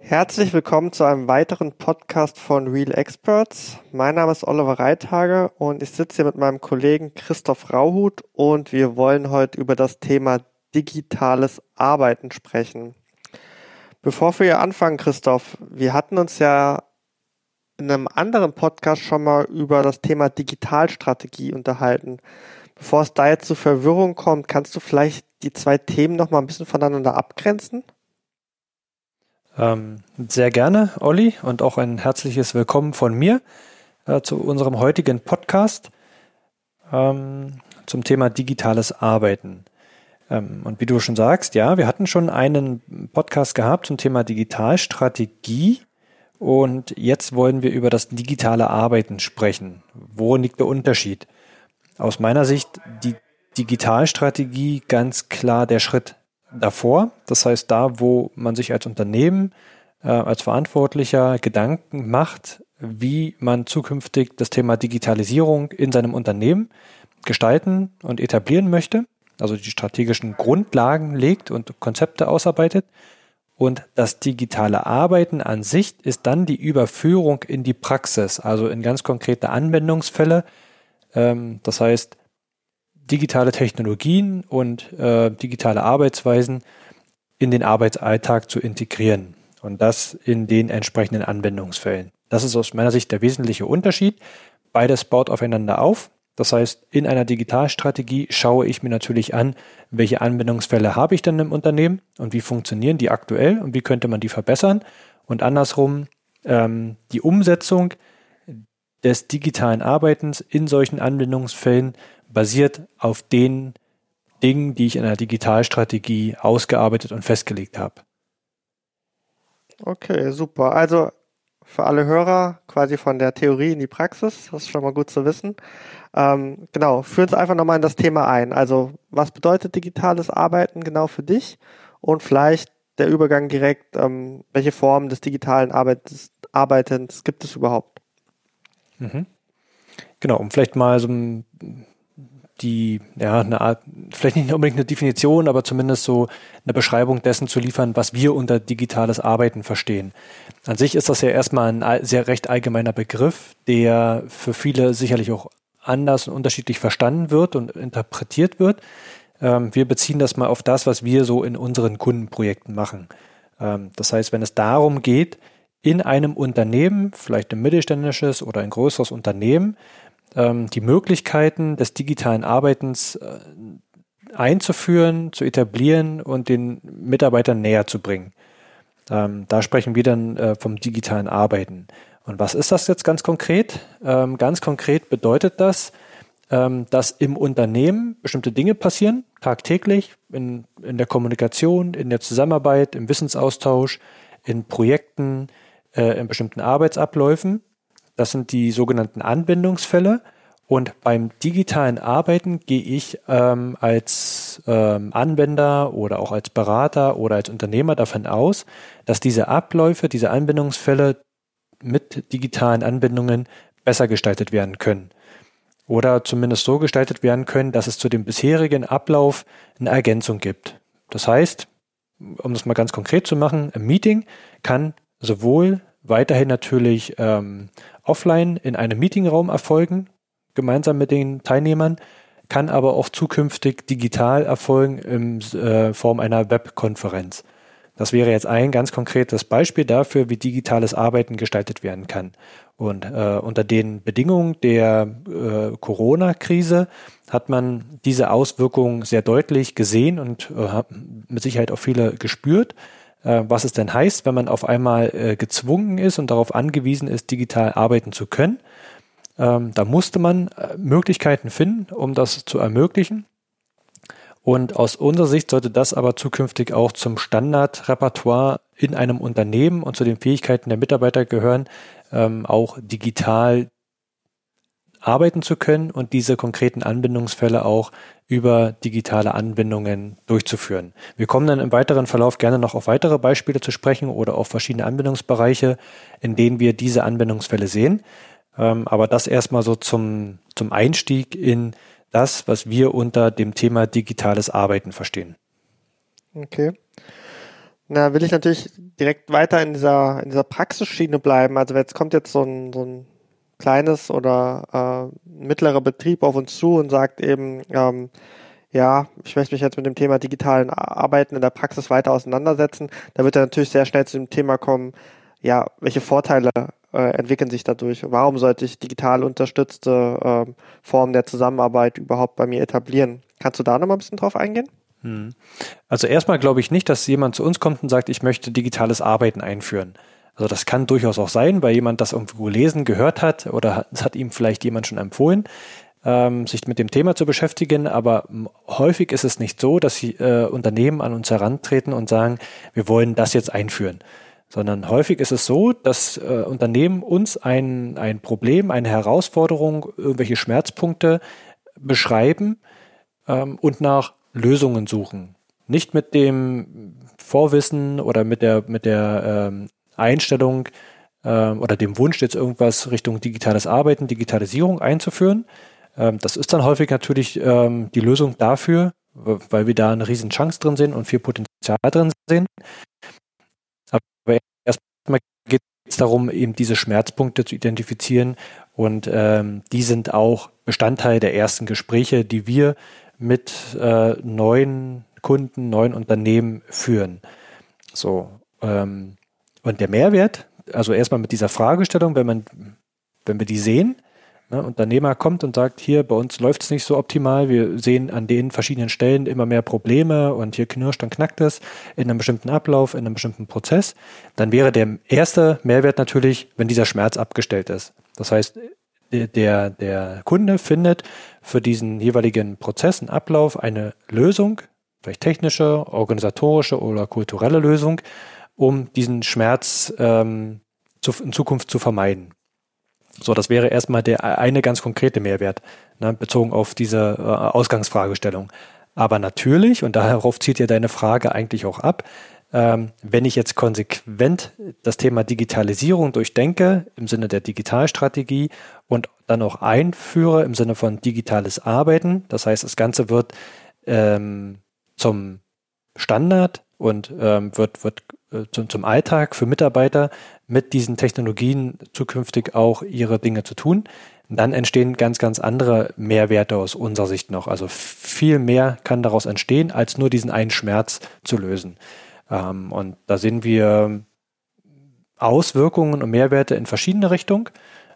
Herzlich willkommen zu einem weiteren Podcast von Real Experts. Mein Name ist Oliver Reitage und ich sitze hier mit meinem Kollegen Christoph Rauhut und wir wollen heute über das Thema digitales Arbeiten sprechen. Bevor wir anfangen, Christoph, wir hatten uns ja in einem anderen Podcast schon mal über das Thema Digitalstrategie unterhalten. Bevor es da jetzt zu Verwirrung kommt, kannst du vielleicht die zwei Themen noch mal ein bisschen voneinander abgrenzen? Ähm, sehr gerne, Olli, und auch ein herzliches Willkommen von mir äh, zu unserem heutigen Podcast ähm, zum Thema digitales Arbeiten. Ähm, und wie du schon sagst, ja, wir hatten schon einen Podcast gehabt zum Thema Digitalstrategie und jetzt wollen wir über das digitale Arbeiten sprechen. Wo liegt der Unterschied? Aus meiner Sicht die Digitalstrategie ganz klar der Schritt davor. Das heißt, da, wo man sich als Unternehmen, äh, als Verantwortlicher Gedanken macht, wie man zukünftig das Thema Digitalisierung in seinem Unternehmen gestalten und etablieren möchte, also die strategischen Grundlagen legt und Konzepte ausarbeitet. Und das digitale Arbeiten an sich ist dann die Überführung in die Praxis, also in ganz konkrete Anwendungsfälle. Ähm, das heißt, digitale Technologien und äh, digitale Arbeitsweisen in den Arbeitsalltag zu integrieren und das in den entsprechenden Anwendungsfällen. Das ist aus meiner Sicht der wesentliche Unterschied. Beides baut aufeinander auf. Das heißt, in einer Digitalstrategie schaue ich mir natürlich an, welche Anwendungsfälle habe ich denn im Unternehmen und wie funktionieren die aktuell und wie könnte man die verbessern. Und andersrum ähm, die Umsetzung des digitalen Arbeitens in solchen Anwendungsfällen basiert auf den Dingen, die ich in der Digitalstrategie ausgearbeitet und festgelegt habe. Okay, super. Also für alle Hörer quasi von der Theorie in die Praxis, das ist schon mal gut zu wissen. Ähm, genau, führ uns einfach nochmal in das Thema ein. Also was bedeutet digitales Arbeiten genau für dich und vielleicht der Übergang direkt, ähm, welche Formen des digitalen Arbeitens, Arbeitens gibt es überhaupt? Mhm. Genau, um vielleicht mal so ein die, ja, eine Art, vielleicht nicht unbedingt eine Definition, aber zumindest so eine Beschreibung dessen zu liefern, was wir unter digitales Arbeiten verstehen. An sich ist das ja erstmal ein sehr recht allgemeiner Begriff, der für viele sicherlich auch anders und unterschiedlich verstanden wird und interpretiert wird. Ähm, wir beziehen das mal auf das, was wir so in unseren Kundenprojekten machen. Ähm, das heißt, wenn es darum geht, in einem Unternehmen, vielleicht ein mittelständisches oder ein größeres Unternehmen, ähm, die Möglichkeiten des digitalen Arbeitens äh, einzuführen, zu etablieren und den Mitarbeitern näher zu bringen. Ähm, da sprechen wir dann äh, vom digitalen Arbeiten. Und was ist das jetzt ganz konkret? Ähm, ganz konkret bedeutet das, ähm, dass im Unternehmen bestimmte Dinge passieren, tagtäglich, in, in der Kommunikation, in der Zusammenarbeit, im Wissensaustausch, in Projekten, äh, in bestimmten Arbeitsabläufen. Das sind die sogenannten Anwendungsfälle. Und beim digitalen Arbeiten gehe ich ähm, als ähm, Anwender oder auch als Berater oder als Unternehmer davon aus, dass diese Abläufe, diese Anwendungsfälle mit digitalen Anwendungen besser gestaltet werden können. Oder zumindest so gestaltet werden können, dass es zu dem bisherigen Ablauf eine Ergänzung gibt. Das heißt, um das mal ganz konkret zu machen, ein Meeting kann sowohl weiterhin natürlich ähm, offline in einem Meetingraum erfolgen, gemeinsam mit den Teilnehmern, kann aber auch zukünftig digital erfolgen in äh, Form einer Webkonferenz. Das wäre jetzt ein ganz konkretes Beispiel dafür, wie digitales Arbeiten gestaltet werden kann. Und äh, unter den Bedingungen der äh, Corona-Krise hat man diese Auswirkungen sehr deutlich gesehen und äh, mit Sicherheit auch viele gespürt, was es denn heißt, wenn man auf einmal äh, gezwungen ist und darauf angewiesen ist, digital arbeiten zu können. Ähm, da musste man äh, Möglichkeiten finden, um das zu ermöglichen. Und aus unserer Sicht sollte das aber zukünftig auch zum Standardrepertoire in einem Unternehmen und zu den Fähigkeiten der Mitarbeiter gehören, ähm, auch digital arbeiten zu können und diese konkreten Anbindungsfälle auch über digitale Anwendungen durchzuführen. Wir kommen dann im weiteren Verlauf gerne noch auf weitere Beispiele zu sprechen oder auf verschiedene Anwendungsbereiche, in denen wir diese Anwendungsfälle sehen. Ähm, aber das erstmal so zum, zum Einstieg in das, was wir unter dem Thema digitales Arbeiten verstehen. Okay. Na, will ich natürlich direkt weiter in dieser, in dieser Praxisschiene bleiben. Also jetzt kommt jetzt so ein, so ein kleines oder äh, mittlerer Betrieb auf uns zu und sagt eben, ähm, ja, ich möchte mich jetzt mit dem Thema digitalen Arbeiten in der Praxis weiter auseinandersetzen. Da wird er natürlich sehr schnell zu dem Thema kommen, ja, welche Vorteile äh, entwickeln sich dadurch? Warum sollte ich digital unterstützte äh, Formen der Zusammenarbeit überhaupt bei mir etablieren? Kannst du da noch mal ein bisschen drauf eingehen? Hm. Also erstmal glaube ich nicht, dass jemand zu uns kommt und sagt, ich möchte digitales Arbeiten einführen. Also das kann durchaus auch sein, weil jemand das irgendwo gelesen, gehört hat oder es hat ihm vielleicht jemand schon empfohlen, ähm, sich mit dem Thema zu beschäftigen. Aber häufig ist es nicht so, dass äh, Unternehmen an uns herantreten und sagen, wir wollen das jetzt einführen. Sondern häufig ist es so, dass äh, Unternehmen uns ein, ein Problem, eine Herausforderung, irgendwelche Schmerzpunkte beschreiben ähm, und nach Lösungen suchen. Nicht mit dem Vorwissen oder mit der, mit der ähm, Einstellung ähm, oder dem Wunsch, jetzt irgendwas Richtung digitales Arbeiten, Digitalisierung einzuführen. Ähm, das ist dann häufig natürlich ähm, die Lösung dafür, weil wir da eine riesen Chance drin sehen und viel Potenzial drin sehen. Aber erstmal geht es darum, eben diese Schmerzpunkte zu identifizieren und ähm, die sind auch Bestandteil der ersten Gespräche, die wir mit äh, neuen Kunden, neuen Unternehmen führen. So, ähm, und der Mehrwert, also erstmal mit dieser Fragestellung, wenn man, wenn wir die sehen, ne, Unternehmer kommt und sagt, hier bei uns läuft es nicht so optimal, wir sehen an den verschiedenen Stellen immer mehr Probleme und hier knirscht und knackt es in einem bestimmten Ablauf, in einem bestimmten Prozess, dann wäre der erste Mehrwert natürlich, wenn dieser Schmerz abgestellt ist. Das heißt, der, der Kunde findet für diesen jeweiligen Prozess, einen Ablauf, eine Lösung, vielleicht technische, organisatorische oder kulturelle Lösung, um diesen Schmerz ähm, zu, in Zukunft zu vermeiden. So, das wäre erstmal der eine ganz konkrete Mehrwert, ne, bezogen auf diese äh, Ausgangsfragestellung. Aber natürlich, und darauf zielt ja deine Frage eigentlich auch ab, ähm, wenn ich jetzt konsequent das Thema Digitalisierung durchdenke im Sinne der Digitalstrategie und dann auch einführe im Sinne von digitales Arbeiten, das heißt, das Ganze wird ähm, zum Standard und ähm, wird, wird äh, zum, zum Alltag für Mitarbeiter mit diesen Technologien zukünftig auch ihre Dinge zu tun, dann entstehen ganz, ganz andere Mehrwerte aus unserer Sicht noch. Also viel mehr kann daraus entstehen, als nur diesen einen Schmerz zu lösen. Ähm, und da sehen wir Auswirkungen und Mehrwerte in verschiedene Richtungen.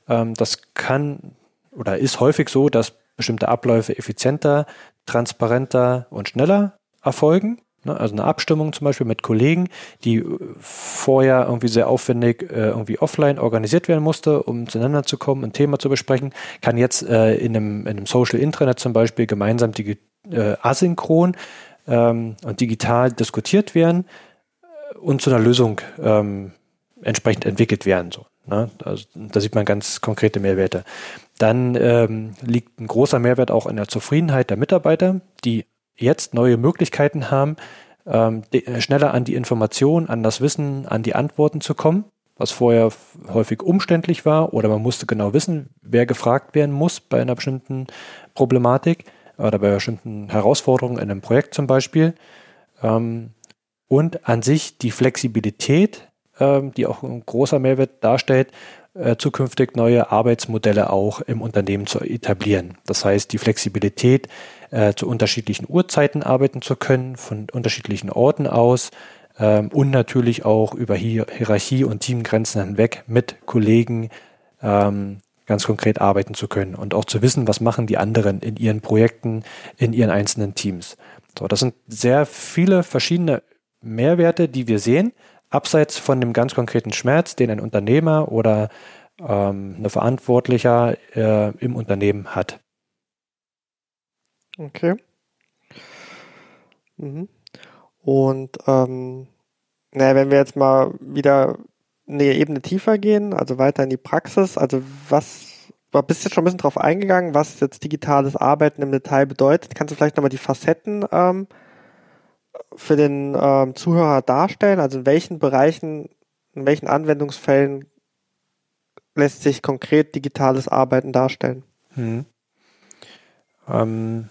Ähm, das kann oder ist häufig so, dass bestimmte Abläufe effizienter, transparenter und schneller erfolgen. Ne? Also eine Abstimmung zum Beispiel mit Kollegen, die äh, vorher irgendwie sehr aufwendig äh, irgendwie offline organisiert werden musste, um zueinander zu kommen, ein Thema zu besprechen, kann jetzt äh, in, einem, in einem Social Intranet zum Beispiel gemeinsam die, asynchron ähm, und digital diskutiert werden äh, und zu einer Lösung ähm, entsprechend entwickelt werden. So, ne? also, da sieht man ganz konkrete Mehrwerte. Dann ähm, liegt ein großer Mehrwert auch in der Zufriedenheit der Mitarbeiter, die jetzt neue Möglichkeiten haben, ähm, schneller an die Informationen, an das Wissen, an die Antworten zu kommen, was vorher häufig umständlich war oder man musste genau wissen, wer gefragt werden muss bei einer bestimmten Problematik oder bei bestimmten Herausforderungen in einem Projekt zum Beispiel. Ähm, und an sich die Flexibilität, ähm, die auch ein großer Mehrwert darstellt, äh, zukünftig neue Arbeitsmodelle auch im Unternehmen zu etablieren. Das heißt, die Flexibilität, äh, zu unterschiedlichen Uhrzeiten arbeiten zu können, von unterschiedlichen Orten aus ähm, und natürlich auch über Hier Hierarchie und Teamgrenzen hinweg mit Kollegen ähm, ganz konkret arbeiten zu können und auch zu wissen, was machen die anderen in ihren Projekten, in ihren einzelnen Teams. So, das sind sehr viele verschiedene Mehrwerte, die wir sehen, abseits von dem ganz konkreten Schmerz, den ein Unternehmer oder ähm, eine Verantwortlicher äh, im Unternehmen hat. Okay. Mhm. Und ähm, naja, wenn wir jetzt mal wieder eine Ebene tiefer gehen, also weiter in die Praxis. Also was, du bist jetzt schon ein bisschen drauf eingegangen, was jetzt digitales Arbeiten im Detail bedeutet. Kannst du vielleicht nochmal die Facetten ähm, für den ähm, Zuhörer darstellen? Also in welchen Bereichen, in welchen Anwendungsfällen lässt sich konkret digitales Arbeiten darstellen? Hm. Ähm,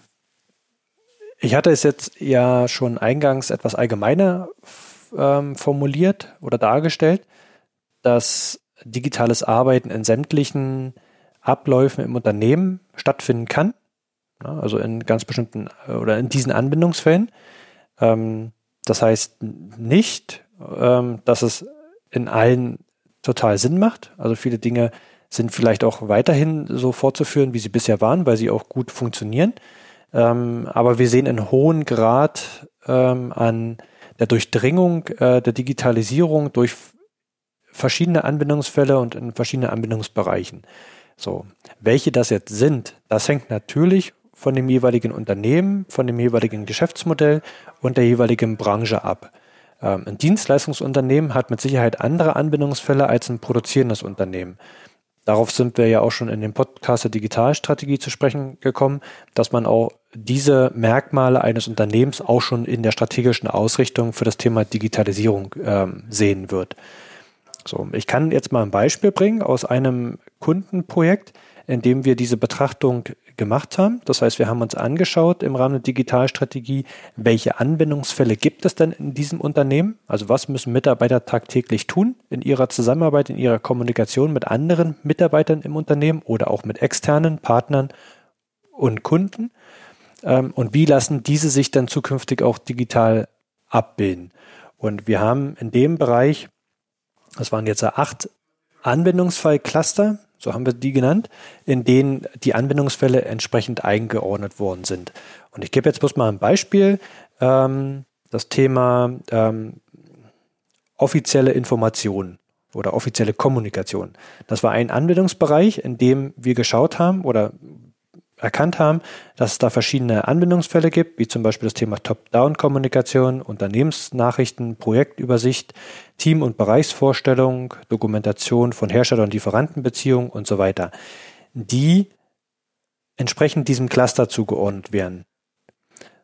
ich hatte es jetzt ja schon eingangs etwas allgemeiner ähm, formuliert oder dargestellt, dass digitales Arbeiten in sämtlichen Abläufen im Unternehmen stattfinden kann. Also in ganz bestimmten äh, oder in diesen Anbindungsfällen. Ähm, das heißt nicht, ähm, dass es in allen total Sinn macht. Also viele Dinge sind vielleicht auch weiterhin so fortzuführen, wie sie bisher waren, weil sie auch gut funktionieren. Ähm, aber wir sehen einen hohen Grad ähm, an der Durchdringung äh, der Digitalisierung durch verschiedene Anbindungsfälle und in verschiedenen Anbindungsbereichen. So, welche das jetzt sind, das hängt natürlich von dem jeweiligen Unternehmen, von dem jeweiligen Geschäftsmodell und der jeweiligen Branche ab. Ähm, ein Dienstleistungsunternehmen hat mit Sicherheit andere Anbindungsfälle als ein produzierendes Unternehmen. Darauf sind wir ja auch schon in dem Podcast der Digitalstrategie zu sprechen gekommen, dass man auch diese Merkmale eines Unternehmens auch schon in der strategischen Ausrichtung für das Thema Digitalisierung ähm, sehen wird. So, ich kann jetzt mal ein Beispiel bringen aus einem Kundenprojekt, in dem wir diese Betrachtung gemacht haben. Das heißt, wir haben uns angeschaut im Rahmen der Digitalstrategie, welche Anwendungsfälle gibt es denn in diesem Unternehmen? Also was müssen Mitarbeiter tagtäglich tun in ihrer Zusammenarbeit, in ihrer Kommunikation mit anderen Mitarbeitern im Unternehmen oder auch mit externen Partnern und Kunden? Ähm, und wie lassen diese sich dann zukünftig auch digital abbilden? Und wir haben in dem Bereich das waren jetzt acht Anwendungsfallcluster, so haben wir die genannt, in denen die Anwendungsfälle entsprechend eingeordnet worden sind. Und ich gebe jetzt bloß mal ein Beispiel. Ähm, das Thema ähm, offizielle Informationen oder offizielle Kommunikation. Das war ein Anwendungsbereich, in dem wir geschaut haben oder erkannt haben, dass es da verschiedene Anwendungsfälle gibt, wie zum Beispiel das Thema Top-Down-Kommunikation, Unternehmensnachrichten, Projektübersicht, Team- und Bereichsvorstellung, Dokumentation von Hersteller- und Lieferantenbeziehungen und so weiter, die entsprechend diesem Cluster zugeordnet werden.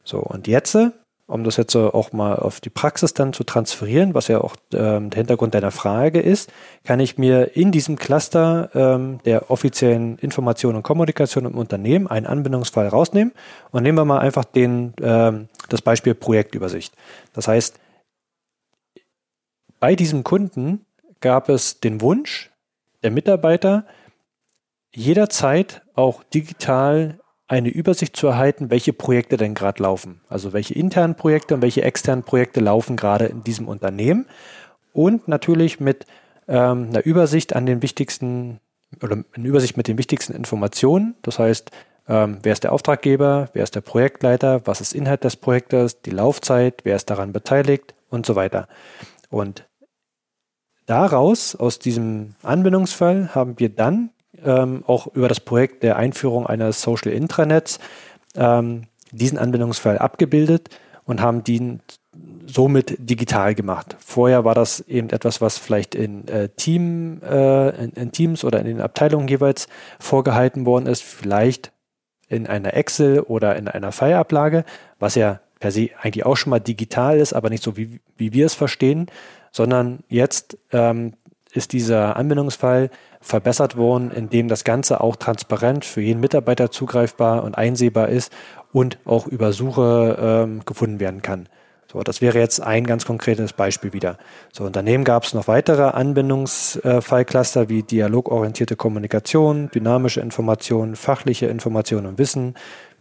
So, und jetzt um das jetzt auch mal auf die Praxis dann zu transferieren, was ja auch ähm, der Hintergrund deiner Frage ist, kann ich mir in diesem Cluster ähm, der offiziellen Information und Kommunikation im Unternehmen einen Anbindungsfall rausnehmen und nehmen wir mal einfach den, ähm, das Beispiel Projektübersicht. Das heißt, bei diesem Kunden gab es den Wunsch der Mitarbeiter, jederzeit auch digital eine Übersicht zu erhalten, welche Projekte denn gerade laufen. Also welche internen Projekte und welche externen Projekte laufen gerade in diesem Unternehmen. Und natürlich mit ähm, einer Übersicht an den wichtigsten oder eine Übersicht mit den wichtigsten Informationen. Das heißt, ähm, wer ist der Auftraggeber, wer ist der Projektleiter, was ist Inhalt des Projektes, die Laufzeit, wer ist daran beteiligt und so weiter. Und daraus, aus diesem Anwendungsfall, haben wir dann ähm, auch über das Projekt der Einführung eines Social Intranets ähm, diesen Anwendungsfall abgebildet und haben den somit digital gemacht. Vorher war das eben etwas, was vielleicht in, äh, Team, äh, in, in, Teams oder in den Abteilungen jeweils vorgehalten worden ist, vielleicht in einer Excel oder in einer Fileablage, was ja per se eigentlich auch schon mal digital ist, aber nicht so wie, wie wir es verstehen, sondern jetzt ähm, ist dieser Anwendungsfall verbessert worden, indem das Ganze auch transparent für jeden Mitarbeiter zugreifbar und einsehbar ist und auch über Suche ähm, gefunden werden kann. So, das wäre jetzt ein ganz konkretes Beispiel wieder. So, und daneben gab es noch weitere Anwendungsfallcluster wie dialogorientierte Kommunikation, dynamische Information, fachliche Information und Wissen,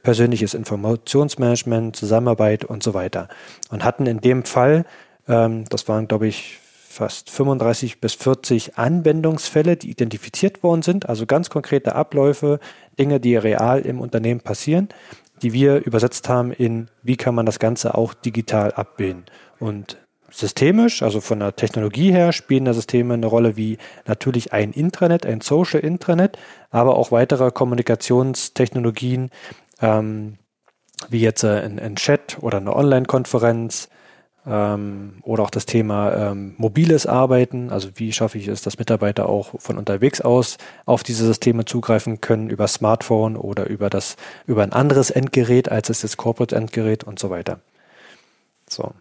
persönliches Informationsmanagement, Zusammenarbeit und so weiter. Und hatten in dem Fall, ähm, das waren glaube ich fast 35 bis 40 Anwendungsfälle, die identifiziert worden sind, also ganz konkrete Abläufe, Dinge, die real im Unternehmen passieren, die wir übersetzt haben in, wie kann man das Ganze auch digital abbilden. Und systemisch, also von der Technologie her, spielen da Systeme eine Rolle wie natürlich ein Intranet, ein Social Intranet, aber auch weitere Kommunikationstechnologien, ähm, wie jetzt äh, ein, ein Chat oder eine Online-Konferenz, ähm, oder auch das Thema ähm, mobiles Arbeiten, also wie schaffe ich es, dass Mitarbeiter auch von unterwegs aus auf diese Systeme zugreifen können, über Smartphone oder über das, über ein anderes Endgerät als es das Corporate Endgerät und so weiter. So.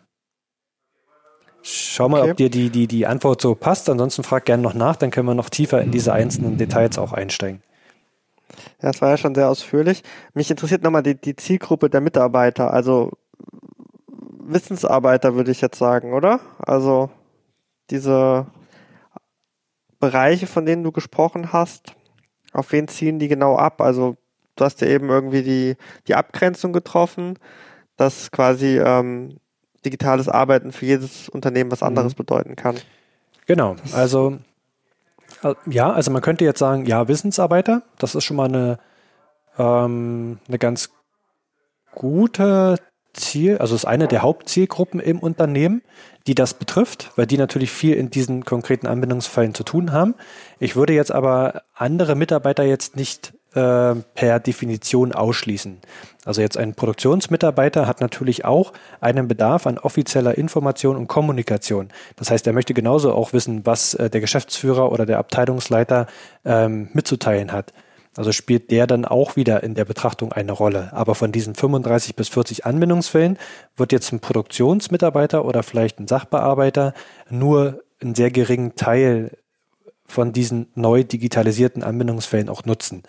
Schau mal, okay. ob dir die, die, die Antwort so passt. Ansonsten frag gerne noch nach, dann können wir noch tiefer in diese einzelnen Details auch einsteigen. Ja, das war ja schon sehr ausführlich. Mich interessiert nochmal die, die Zielgruppe der Mitarbeiter, also Wissensarbeiter würde ich jetzt sagen, oder? Also diese Bereiche, von denen du gesprochen hast, auf wen ziehen die genau ab? Also du hast ja eben irgendwie die, die Abgrenzung getroffen, dass quasi ähm, digitales Arbeiten für jedes Unternehmen was anderes mhm. bedeuten kann. Genau, also äh, ja, also man könnte jetzt sagen, ja, Wissensarbeiter, das ist schon mal eine, ähm, eine ganz gute Ziel, also ist eine der Hauptzielgruppen im Unternehmen, die das betrifft, weil die natürlich viel in diesen konkreten Anwendungsfällen zu tun haben. Ich würde jetzt aber andere Mitarbeiter jetzt nicht äh, per Definition ausschließen. Also jetzt ein Produktionsmitarbeiter hat natürlich auch einen Bedarf an offizieller Information und Kommunikation. Das heißt, er möchte genauso auch wissen, was äh, der Geschäftsführer oder der Abteilungsleiter ähm, mitzuteilen hat. Also spielt der dann auch wieder in der Betrachtung eine Rolle. Aber von diesen 35 bis 40 Anwendungsfällen wird jetzt ein Produktionsmitarbeiter oder vielleicht ein Sachbearbeiter nur einen sehr geringen Teil von diesen neu digitalisierten Anwendungsfällen auch nutzen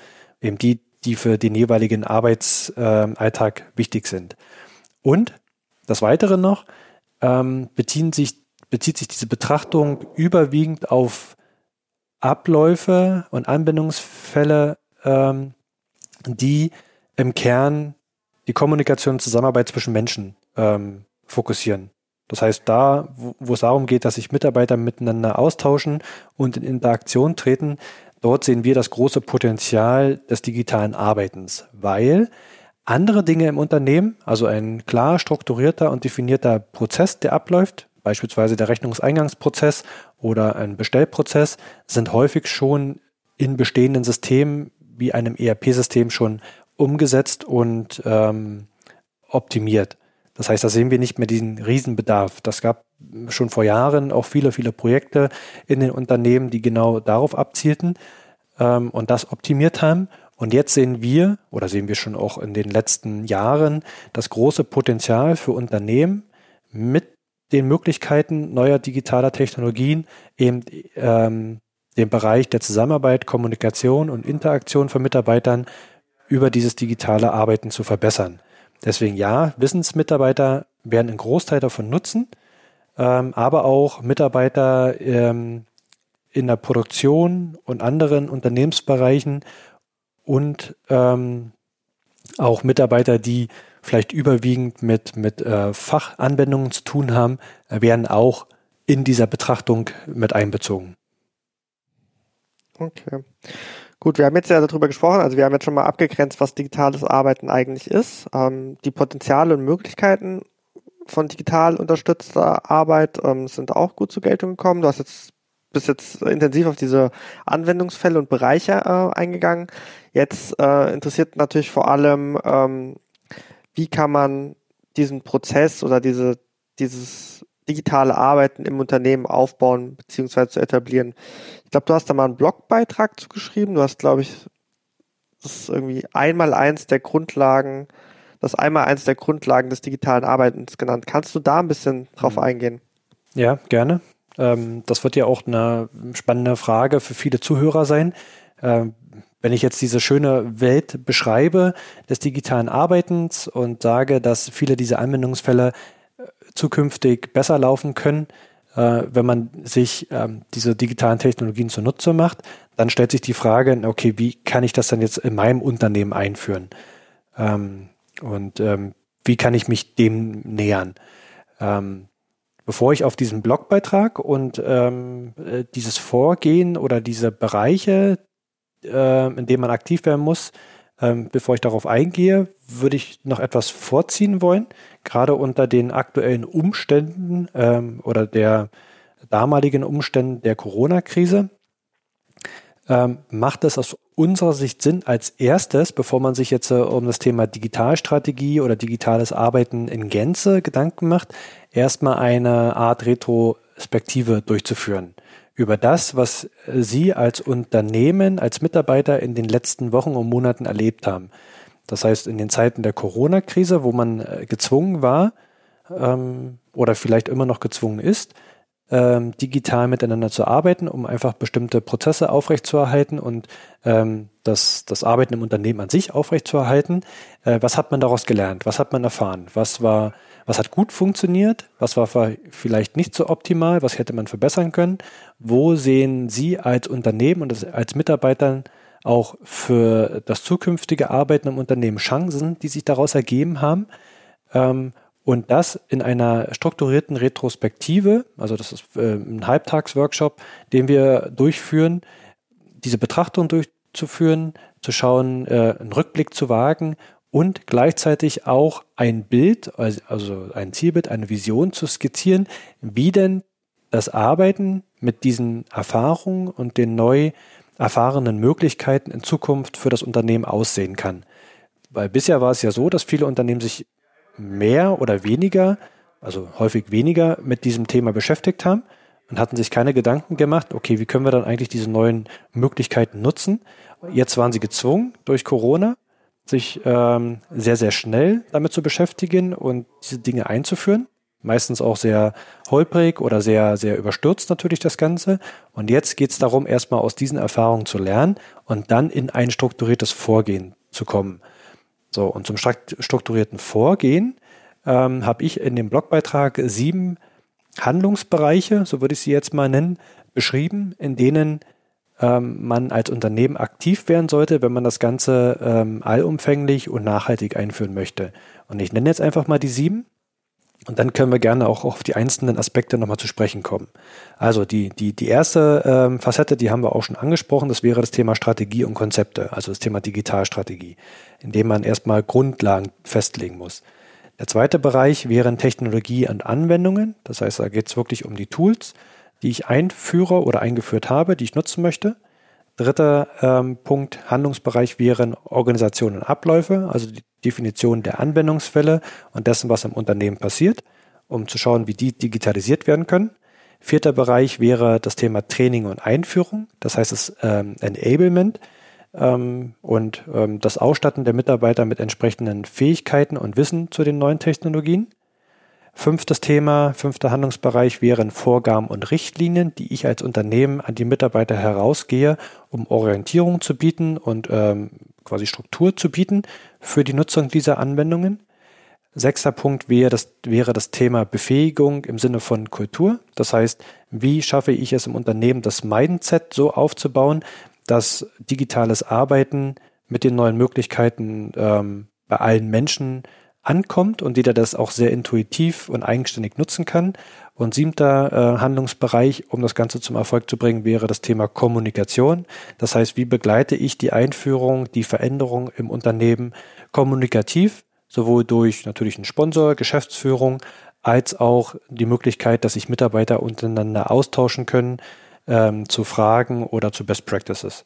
eben die, die für den jeweiligen Arbeitsalltag wichtig sind. Und das Weitere noch, ähm, beziehen sich, bezieht sich diese Betrachtung überwiegend auf Abläufe und Anwendungsfälle, ähm, die im Kern die Kommunikation und Zusammenarbeit zwischen Menschen ähm, fokussieren. Das heißt, da, wo, wo es darum geht, dass sich Mitarbeiter miteinander austauschen und in Interaktion treten, Dort sehen wir das große Potenzial des digitalen Arbeitens, weil andere Dinge im Unternehmen, also ein klar strukturierter und definierter Prozess, der abläuft, beispielsweise der Rechnungseingangsprozess oder ein Bestellprozess, sind häufig schon in bestehenden Systemen wie einem ERP-System schon umgesetzt und ähm, optimiert. Das heißt, da sehen wir nicht mehr diesen Riesenbedarf. Das gab schon vor Jahren auch viele, viele Projekte in den Unternehmen, die genau darauf abzielten ähm, und das optimiert haben. Und jetzt sehen wir, oder sehen wir schon auch in den letzten Jahren, das große Potenzial für Unternehmen mit den Möglichkeiten neuer digitaler Technologien eben ähm, den Bereich der Zusammenarbeit, Kommunikation und Interaktion von Mitarbeitern über dieses digitale Arbeiten zu verbessern. Deswegen ja, Wissensmitarbeiter werden einen Großteil davon nutzen ähm, aber auch Mitarbeiter ähm, in der Produktion und anderen Unternehmensbereichen und ähm, auch Mitarbeiter, die vielleicht überwiegend mit, mit äh, Fachanwendungen zu tun haben, werden auch in dieser Betrachtung mit einbezogen. Okay. Gut, wir haben jetzt ja darüber gesprochen, also wir haben jetzt schon mal abgegrenzt, was digitales Arbeiten eigentlich ist, ähm, die Potenziale und Möglichkeiten von digital unterstützter Arbeit ähm, sind auch gut zur Geltung gekommen. Du hast jetzt bist jetzt intensiv auf diese Anwendungsfälle und Bereiche äh, eingegangen. Jetzt äh, interessiert natürlich vor allem, ähm, wie kann man diesen Prozess oder diese, dieses digitale Arbeiten im Unternehmen aufbauen bzw. zu etablieren. Ich glaube, du hast da mal einen Blogbeitrag zugeschrieben. Du hast, glaube ich, das ist irgendwie einmal eins der Grundlagen das einmal eins der Grundlagen des digitalen Arbeitens genannt. Kannst du da ein bisschen drauf mhm. eingehen? Ja, gerne. Ähm, das wird ja auch eine spannende Frage für viele Zuhörer sein. Ähm, wenn ich jetzt diese schöne Welt beschreibe des digitalen Arbeitens und sage, dass viele dieser Anwendungsfälle zukünftig besser laufen können, äh, wenn man sich ähm, diese digitalen Technologien zunutze macht, dann stellt sich die Frage, okay, wie kann ich das dann jetzt in meinem Unternehmen einführen? Ähm, und ähm, wie kann ich mich dem nähern? Ähm, bevor ich auf diesen Blogbeitrag und ähm, äh, dieses Vorgehen oder diese Bereiche, äh, in denen man aktiv werden muss, ähm, bevor ich darauf eingehe, würde ich noch etwas vorziehen wollen, gerade unter den aktuellen Umständen ähm, oder der damaligen Umständen der Corona-Krise ähm, macht es aus unserer Sicht Sinn, als erstes, bevor man sich jetzt äh, um das Thema Digitalstrategie oder digitales Arbeiten in Gänze Gedanken macht, erstmal eine Art Retrospektive durchzuführen über das, was Sie als Unternehmen, als Mitarbeiter in den letzten Wochen und Monaten erlebt haben. Das heißt, in den Zeiten der Corona-Krise, wo man äh, gezwungen war ähm, oder vielleicht immer noch gezwungen ist, ähm, digital miteinander zu arbeiten, um einfach bestimmte Prozesse aufrechtzuerhalten und ähm, das, das Arbeiten im Unternehmen an sich aufrechtzuerhalten. Äh, was hat man daraus gelernt? Was hat man erfahren? Was war, was hat gut funktioniert? Was war vielleicht nicht so optimal? Was hätte man verbessern können? Wo sehen Sie als Unternehmen und als Mitarbeitern auch für das zukünftige Arbeiten im Unternehmen Chancen, die sich daraus ergeben haben? Ähm, und das in einer strukturierten Retrospektive, also das ist äh, ein Halbtagsworkshop, den wir durchführen, diese Betrachtung durchzuführen, zu schauen, äh, einen Rückblick zu wagen und gleichzeitig auch ein Bild, also ein Zielbild, eine Vision zu skizzieren, wie denn das Arbeiten mit diesen Erfahrungen und den neu erfahrenen Möglichkeiten in Zukunft für das Unternehmen aussehen kann. Weil bisher war es ja so, dass viele Unternehmen sich mehr oder weniger, also häufig weniger mit diesem Thema beschäftigt haben und hatten sich keine Gedanken gemacht, okay, wie können wir dann eigentlich diese neuen Möglichkeiten nutzen? Jetzt waren sie gezwungen durch Corona, sich ähm, sehr, sehr schnell damit zu beschäftigen und diese Dinge einzuführen. Meistens auch sehr holprig oder sehr, sehr überstürzt natürlich das Ganze. Und jetzt geht es darum, erstmal aus diesen Erfahrungen zu lernen und dann in ein strukturiertes Vorgehen zu kommen. So, und zum strukturierten Vorgehen ähm, habe ich in dem Blogbeitrag sieben Handlungsbereiche, so würde ich sie jetzt mal nennen, beschrieben, in denen ähm, man als Unternehmen aktiv werden sollte, wenn man das Ganze ähm, allumfänglich und nachhaltig einführen möchte. Und ich nenne jetzt einfach mal die sieben. Und dann können wir gerne auch auf die einzelnen Aspekte nochmal zu sprechen kommen. Also die, die, die erste ähm, Facette, die haben wir auch schon angesprochen, das wäre das Thema Strategie und Konzepte, also das Thema Digitalstrategie, indem man erstmal Grundlagen festlegen muss. Der zweite Bereich wären Technologie und Anwendungen. Das heißt, da geht es wirklich um die Tools, die ich einführe oder eingeführt habe, die ich nutzen möchte. Dritter ähm, Punkt, Handlungsbereich wären Organisation und Abläufe, also die Definition der Anwendungsfälle und dessen, was im Unternehmen passiert, um zu schauen, wie die digitalisiert werden können. Vierter Bereich wäre das Thema Training und Einführung, das heißt das ähm, Enablement ähm, und ähm, das Ausstatten der Mitarbeiter mit entsprechenden Fähigkeiten und Wissen zu den neuen Technologien. Fünftes Thema, fünfter Handlungsbereich wären Vorgaben und Richtlinien, die ich als Unternehmen an die Mitarbeiter herausgehe, um Orientierung zu bieten und ähm, quasi Struktur zu bieten für die Nutzung dieser Anwendungen. Sechster Punkt wäre das, wäre das Thema Befähigung im Sinne von Kultur. Das heißt, wie schaffe ich es im Unternehmen, das Mindset so aufzubauen, dass digitales Arbeiten mit den neuen Möglichkeiten ähm, bei allen Menschen ankommt und jeder das auch sehr intuitiv und eigenständig nutzen kann. Und siebter äh, Handlungsbereich, um das Ganze zum Erfolg zu bringen, wäre das Thema Kommunikation. Das heißt, wie begleite ich die Einführung, die Veränderung im Unternehmen kommunikativ, sowohl durch natürlich einen Sponsor, Geschäftsführung, als auch die Möglichkeit, dass sich Mitarbeiter untereinander austauschen können ähm, zu Fragen oder zu Best Practices.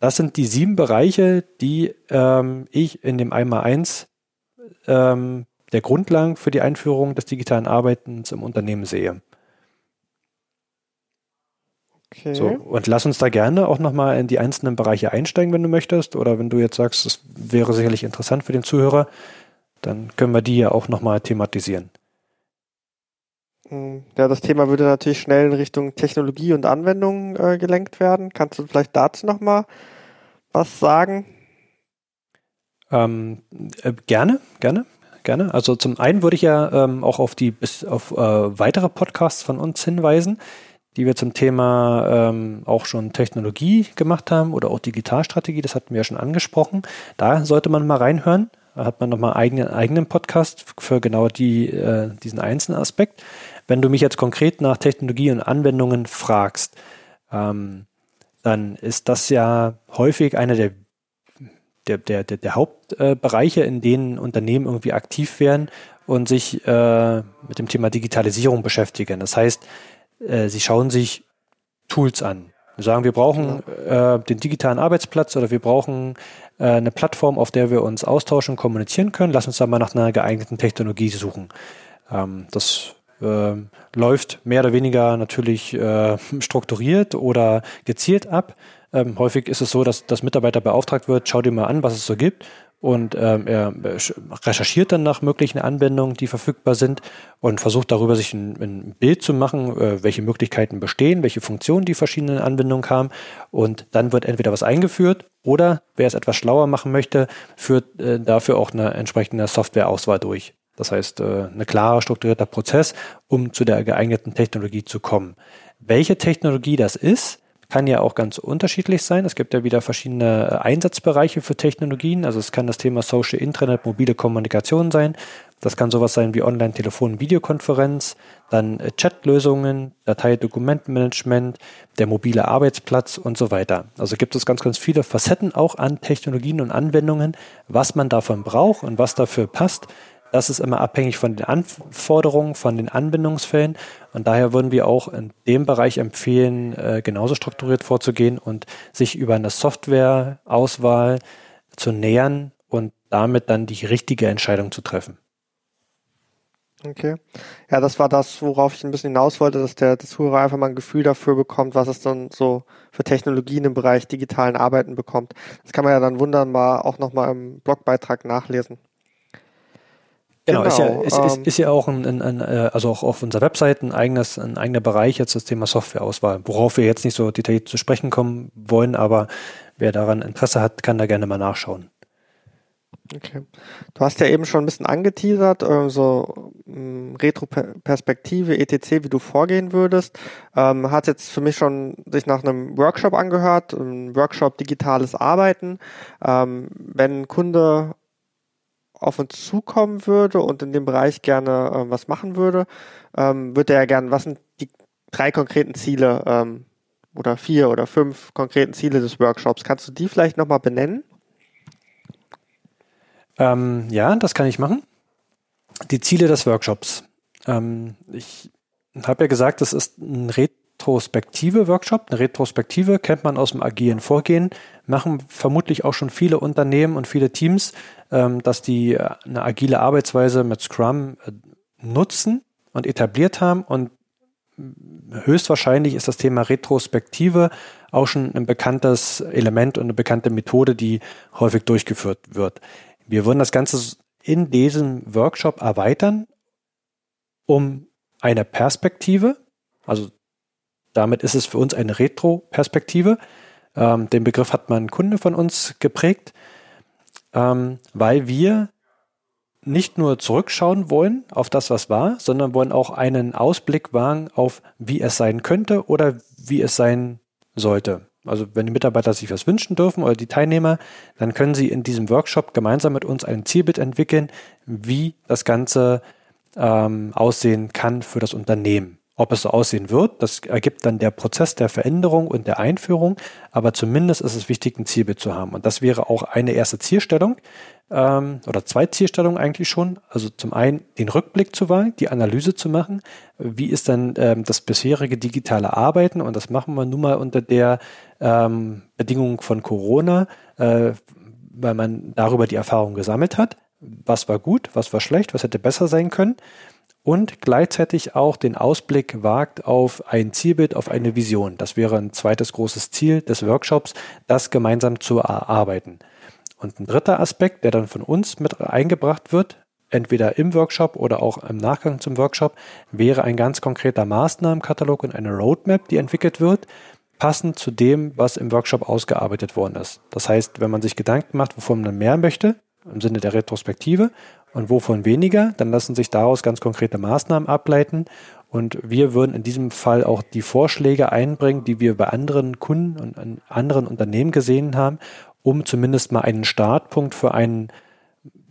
Das sind die sieben Bereiche, die ähm, ich in dem einmal eins ähm, der Grundlagen für die Einführung des digitalen Arbeitens im Unternehmen sehe. Okay. So, und lass uns da gerne auch nochmal in die einzelnen Bereiche einsteigen, wenn du möchtest. Oder wenn du jetzt sagst, das wäre sicherlich interessant für den Zuhörer, dann können wir die ja auch nochmal thematisieren. Hm, ja, das Thema würde natürlich schnell in Richtung Technologie und Anwendung äh, gelenkt werden. Kannst du vielleicht dazu nochmal was sagen? Ähm, äh, gerne, gerne, gerne. Also zum einen würde ich ja ähm, auch auf die bis auf äh, weitere Podcasts von uns hinweisen, die wir zum Thema ähm, auch schon Technologie gemacht haben oder auch Digitalstrategie. Das hatten wir ja schon angesprochen. Da sollte man mal reinhören. Da hat man nochmal einen eigenen, Podcast für genau die, äh, diesen einzelnen Aspekt. Wenn du mich jetzt konkret nach Technologie und Anwendungen fragst, ähm, dann ist das ja häufig einer der der, der, der, der Hauptbereiche, in denen Unternehmen irgendwie aktiv werden und sich äh, mit dem Thema Digitalisierung beschäftigen. Das heißt, äh, sie schauen sich Tools an. Wir sagen, wir brauchen genau. äh, den digitalen Arbeitsplatz oder wir brauchen äh, eine Plattform, auf der wir uns austauschen und kommunizieren können. Lass uns da mal nach einer geeigneten Technologie suchen. Ähm, das äh, läuft mehr oder weniger natürlich äh, strukturiert oder gezielt ab Ähm, häufig ist es so, dass das Mitarbeiter beauftragt wird, schau dir mal an, was es so gibt und ähm, er recherchiert dann nach möglichen Anwendungen, die verfügbar sind und versucht darüber sich ein, ein Bild zu machen, äh, welche Möglichkeiten bestehen, welche Funktionen die verschiedenen Anwendungen haben und dann wird entweder was eingeführt oder wer es etwas schlauer machen möchte, führt äh, dafür auch eine entsprechende Softwareauswahl durch. Das heißt, äh, ein klarer, strukturierter Prozess, um zu der geeigneten Technologie zu kommen. Welche Technologie das ist, kann ja auch ganz unterschiedlich sein. Es gibt ja wieder verschiedene äh, Einsatzbereiche für Technologien. Also es kann das Thema Social Intranet, mobile Kommunikation sein. Das kann sowas sein wie Online-Telefon, Videokonferenz, dann äh, Chat-Lösungen, Datei-Dokumentenmanagement, der mobile Arbeitsplatz und so weiter. Also gibt es ganz, ganz viele Facetten auch an Technologien und Anwendungen, was man davon braucht und was dafür passt, das ist immer abhängig von den Anforderungen, von den Anwendungsfällen. Und daher würden wir auch in dem Bereich empfehlen, äh, genauso strukturiert vorzugehen und sich über eine Softwareauswahl zu nähern und damit dann die richtige Entscheidung zu treffen. Okay. Ja, das war das, worauf ich ein bisschen hinaus wollte, dass der Zuhörer einfach mal ein Gefühl dafür bekommt, was es dann so für Technologien im Bereich digitalen Arbeiten bekommt. Das kann man ja dann wunderbar auch nochmal im Blogbeitrag nachlesen. Genau, genau, ist ja, ist, ist, ähm, ist ja auch ein, ein, ein, äh, also auch auf unserer Website ein eigenes, ein eigener Bereich jetzt das Thema Softwareauswahl, worauf wir jetzt nicht so detailliert zu sprechen kommen wollen, aber wer daran Interesse hat, kann da gerne mal nachschauen. Okay. Du hast ja eben schon ein bisschen angeteasert, äh, so ähm, Retro-Perspektive, etc., wie du vorgehen würdest. Ähm, hat jetzt für mich schon sich nach einem Workshop angehört, ein Workshop digitales Arbeiten. Ähm, wenn ein Kunde auf uns zukommen würde und in dem Bereich gerne äh, was machen würde, ähm, würde er gerne, was sind die drei konkreten Ziele ähm, oder vier oder fünf konkreten Ziele des Workshops? Kannst du die vielleicht nochmal benennen? Ähm, ja, das kann ich machen. Die Ziele des Workshops. Ähm, ich habe ja gesagt, das ist ein retrospektive Workshop. Eine Retrospektive kennt man aus dem agilen Vorgehen, machen vermutlich auch schon viele Unternehmen und viele Teams ähm, dass die äh, eine agile Arbeitsweise mit Scrum äh, nutzen und etabliert haben und höchstwahrscheinlich ist das Thema Retrospektive auch schon ein bekanntes Element und eine bekannte Methode, die häufig durchgeführt wird. Wir würden das Ganze in diesem Workshop erweitern um eine Perspektive. Also damit ist es für uns eine Retro-Perspektive. Ähm, den Begriff hat mal ein Kunde von uns geprägt ähm, weil wir nicht nur zurückschauen wollen auf das, was war, sondern wollen auch einen Ausblick wagen auf, wie es sein könnte oder wie es sein sollte. Also wenn die Mitarbeiter sich was wünschen dürfen oder die Teilnehmer, dann können sie in diesem Workshop gemeinsam mit uns ein Zielbild entwickeln, wie das Ganze ähm, aussehen kann für das Unternehmen. Ob es so aussehen wird, das ergibt dann der Prozess der Veränderung und der Einführung, aber zumindest ist es wichtig, ein Zielbild zu haben. Und das wäre auch eine erste Zielstellung ähm, oder zwei Zielstellungen eigentlich schon. Also zum einen den Rückblick zu wagen, die Analyse zu machen. Wie ist dann ähm, das bisherige digitale Arbeiten? Und das machen wir nun mal unter der ähm, Bedingung von Corona, äh, weil man darüber die Erfahrung gesammelt hat. Was war gut, was war schlecht, was hätte besser sein können und gleichzeitig auch den Ausblick wagt auf ein Zielbild, auf eine Vision. Das wäre ein zweites großes Ziel des Workshops, das gemeinsam zu erarbeiten. Und ein dritter Aspekt, der dann von uns mit eingebracht wird, entweder im Workshop oder auch im Nachgang zum Workshop, wäre ein ganz konkreter Maßnahmenkatalog und eine Roadmap, die entwickelt wird, passend zu dem, was im Workshop ausgearbeitet worden ist. Das heißt, wenn man sich Gedanken macht, wovon man mehr möchte, im Sinne der Retrospektive und wovon weniger, dann lassen sich daraus ganz konkrete Maßnahmen ableiten. Und wir würden in diesem Fall auch die Vorschläge einbringen, die wir bei anderen Kunden und anderen Unternehmen gesehen haben, um zumindest mal einen Startpunkt für einen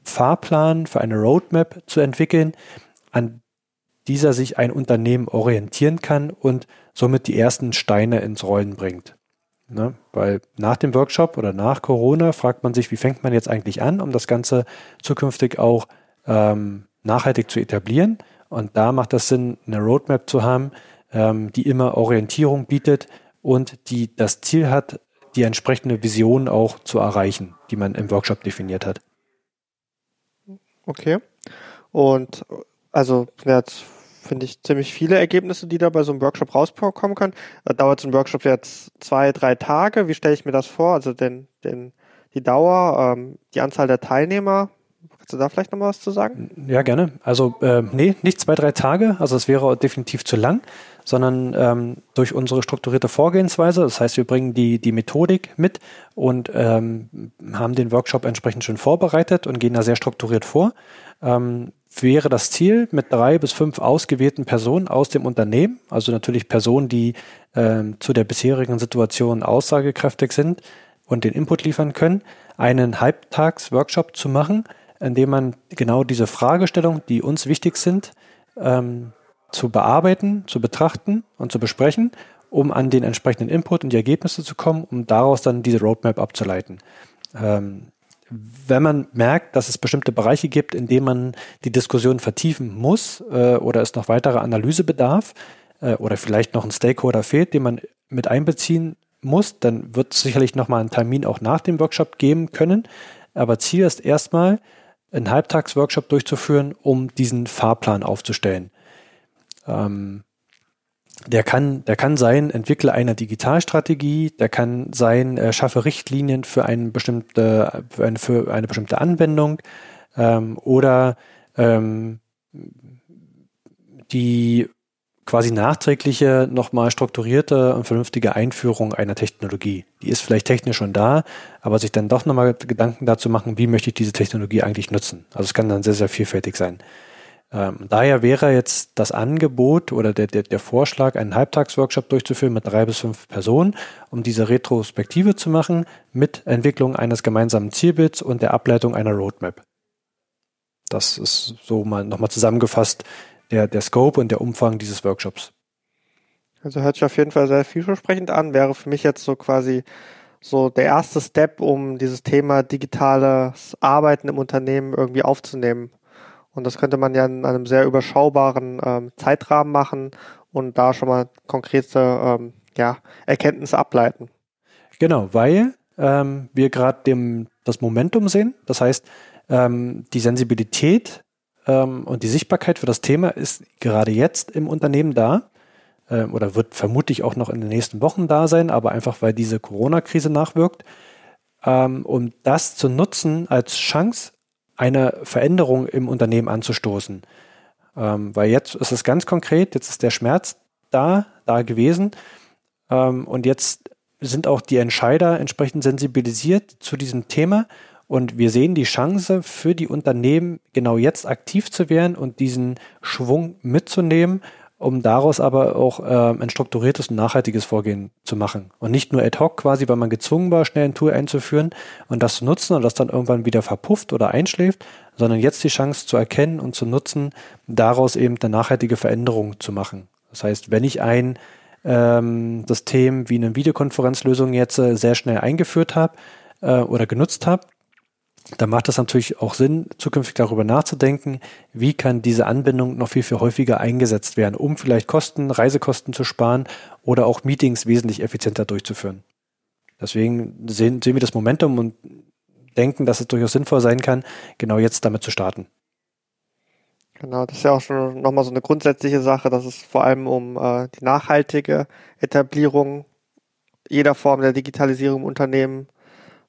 Fahrplan, für eine Roadmap zu entwickeln, an dieser sich ein Unternehmen orientieren kann und somit die ersten Steine ins Rollen bringt. Ne? Weil nach dem Workshop oder nach Corona fragt man sich, wie fängt man jetzt eigentlich an, um das Ganze zukünftig auch ähm, nachhaltig zu etablieren. Und da macht es Sinn, eine Roadmap zu haben, ähm, die immer Orientierung bietet und die das Ziel hat, die entsprechende Vision auch zu erreichen, die man im Workshop definiert hat. Okay. Und also jetzt finde ich, ziemlich viele Ergebnisse, die da bei so einem Workshop rauskommen können. Da dauert so ein Workshop jetzt zwei, drei Tage. Wie stelle ich mir das vor? Also den, den, die Dauer, ähm, die Anzahl der Teilnehmer. Kannst du da vielleicht nochmal was zu sagen? Ja, gerne. Also, äh, nee, nicht zwei, drei Tage. Also, es wäre definitiv zu lang, sondern ähm, durch unsere strukturierte Vorgehensweise. Das heißt, wir bringen die, die Methodik mit und ähm, haben den Workshop entsprechend schon vorbereitet und gehen da sehr strukturiert vor. Ähm, wäre das Ziel mit drei bis fünf ausgewählten Personen aus dem Unternehmen, also natürlich Personen, die ähm, zu der bisherigen Situation aussagekräftig sind und den Input liefern können, einen Halbtags-Workshop zu machen, in dem man genau diese Fragestellungen, die uns wichtig sind, ähm, zu bearbeiten, zu betrachten und zu besprechen, um an den entsprechenden Input und die Ergebnisse zu kommen, um daraus dann diese Roadmap abzuleiten. Ähm, wenn man merkt, dass es bestimmte Bereiche gibt, in denen man die Diskussion vertiefen muss äh, oder es noch weitere Analyse bedarf äh, oder vielleicht noch ein Stakeholder fehlt, den man mit einbeziehen muss, dann wird es sicherlich nochmal einen Termin auch nach dem Workshop geben können. Aber Ziel ist erstmal, einen Halbtagsworkshop durchzuführen, um diesen Fahrplan aufzustellen. Ähm, der kann, der kann sein, entwickle eine Digitalstrategie, der kann sein, äh, schaffe Richtlinien für eine bestimmte, für eine, für eine bestimmte Anwendung ähm, oder ähm, die quasi nachträgliche, nochmal strukturierte und vernünftige Einführung einer Technologie. Die ist vielleicht technisch schon da, aber sich dann doch nochmal Gedanken dazu machen, wie möchte ich diese Technologie eigentlich nutzen. Also es kann dann sehr, sehr vielfältig sein. Ähm, daher wäre jetzt das Angebot oder der, der, der Vorschlag, einen Halbtagsworkshop durchzuführen mit drei bis fünf Personen, um diese Retrospektive zu machen mit Entwicklung eines gemeinsamen Zielbilds und der Ableitung einer Roadmap. Das ist so mal nochmal zusammengefasst der, der Scope und der Umfang dieses Workshops. Also hört sich auf jeden Fall sehr vielversprechend an. Wäre für mich jetzt so quasi so der erste Step, um dieses Thema digitales Arbeiten im Unternehmen irgendwie aufzunehmen. Und das könnte man ja in einem sehr überschaubaren ähm, Zeitrahmen machen und da schon mal konkrete ähm, ja, Erkenntnisse ableiten. Genau, weil ähm, wir gerade das Momentum sehen. Das heißt, ähm, die Sensibilität ähm, und die Sichtbarkeit für das Thema ist gerade jetzt im Unternehmen da ähm, oder wird vermutlich auch noch in den nächsten Wochen da sein, aber einfach weil diese Corona-Krise nachwirkt. Um das zu nutzen als Chance, eine Veränderung im Unternehmen anzustoßen. Ähm, weil jetzt ist es ganz konkret, jetzt ist der Schmerz da, da gewesen. Ähm, und jetzt sind auch die Entscheider entsprechend sensibilisiert zu diesem Thema. Und wir sehen die Chance für die Unternehmen, genau jetzt aktiv zu werden und diesen Schwung mitzunehmen um daraus aber auch äh, ein strukturiertes und nachhaltiges Vorgehen zu machen. Und nicht nur ad hoc quasi, weil man gezwungen war, schnell ein Tool einzuführen und das zu nutzen und das dann irgendwann wieder verpufft oder einschläft, sondern jetzt die Chance zu erkennen und zu nutzen, daraus eben eine nachhaltige Veränderung zu machen. Das heißt, wenn ich ein ähm, System wie eine Videokonferenzlösung jetzt äh, sehr schnell eingeführt habe äh, oder genutzt habe, da macht es natürlich auch Sinn, zukünftig darüber nachzudenken, wie kann diese Anbindung noch viel, viel häufiger eingesetzt werden, um vielleicht Kosten, Reisekosten zu sparen oder auch Meetings wesentlich effizienter durchzuführen. Deswegen sehen, sehen wir das Momentum und denken, dass es durchaus sinnvoll sein kann, genau jetzt damit zu starten. Genau, das ist ja auch schon nochmal so eine grundsätzliche Sache, dass es vor allem um äh, die nachhaltige Etablierung jeder Form der Digitalisierung im Unternehmen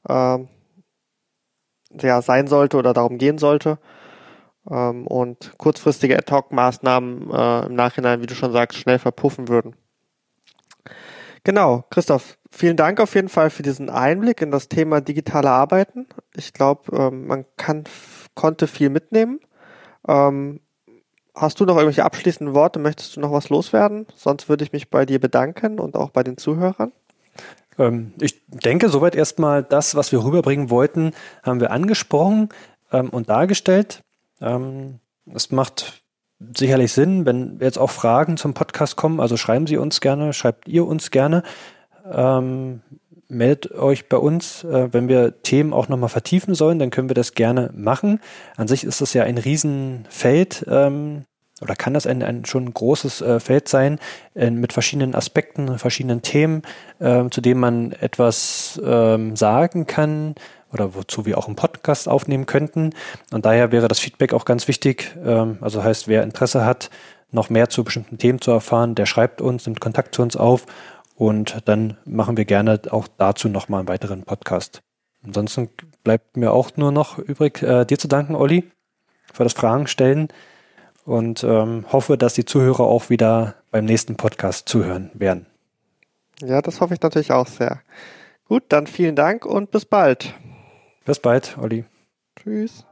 äh, ja, sein sollte oder darum gehen sollte. Ähm, und kurzfristige Ad-Hoc-Maßnahmen äh, im Nachhinein, wie du schon sagst, schnell verpuffen würden. Genau, Christoph, vielen Dank auf jeden Fall für diesen Einblick in das Thema digitale Arbeiten. Ich glaube, ähm, man kann, konnte viel mitnehmen. Ähm, hast du noch irgendwelche abschließenden Worte? Möchtest du noch was loswerden? Sonst würde ich mich bei dir bedanken und auch bei den Zuhörern. Ähm, ich denke, soweit erstmal das, was wir rüberbringen wollten, haben wir angesprochen ähm, und dargestellt. Ähm, es macht sicherlich Sinn, wenn jetzt auch Fragen zum Podcast kommen, also schreiben Sie uns gerne, schreibt ihr uns gerne. Meldet euch bei uns, äh, wenn wir Themen auch nochmal vertiefen sollen, dann können wir das gerne machen. An sich ist das ja ein Riesenfeld, ähm, oder kann das ein, ein schon großes äh, Feld sein äh, mit verschiedenen Aspekten, verschiedenen Themen, äh, zu denen man etwas ähm, sagen kann oder wozu wir auch einen Podcast aufnehmen könnten. Und daher wäre das Feedback auch ganz wichtig. Ähm, also heißt, wer Interesse hat, noch mehr zu bestimmten Themen zu erfahren, der schreibt uns, nimmt Kontakt zu uns auf und dann machen wir gerne auch dazu nochmal einen weiteren Podcast. Ansonsten bleibt mir auch nur noch übrig, äh, dir zu danken, Olli, für das Fragen stellen und ähm, hoffe, dass die Zuhörer auch wieder beim nächsten Podcast zuhören werden. Ja, das hoffe ich natürlich auch sehr. Gut, dann vielen Dank und bis bald. Bis bald, Olli. Tschüss.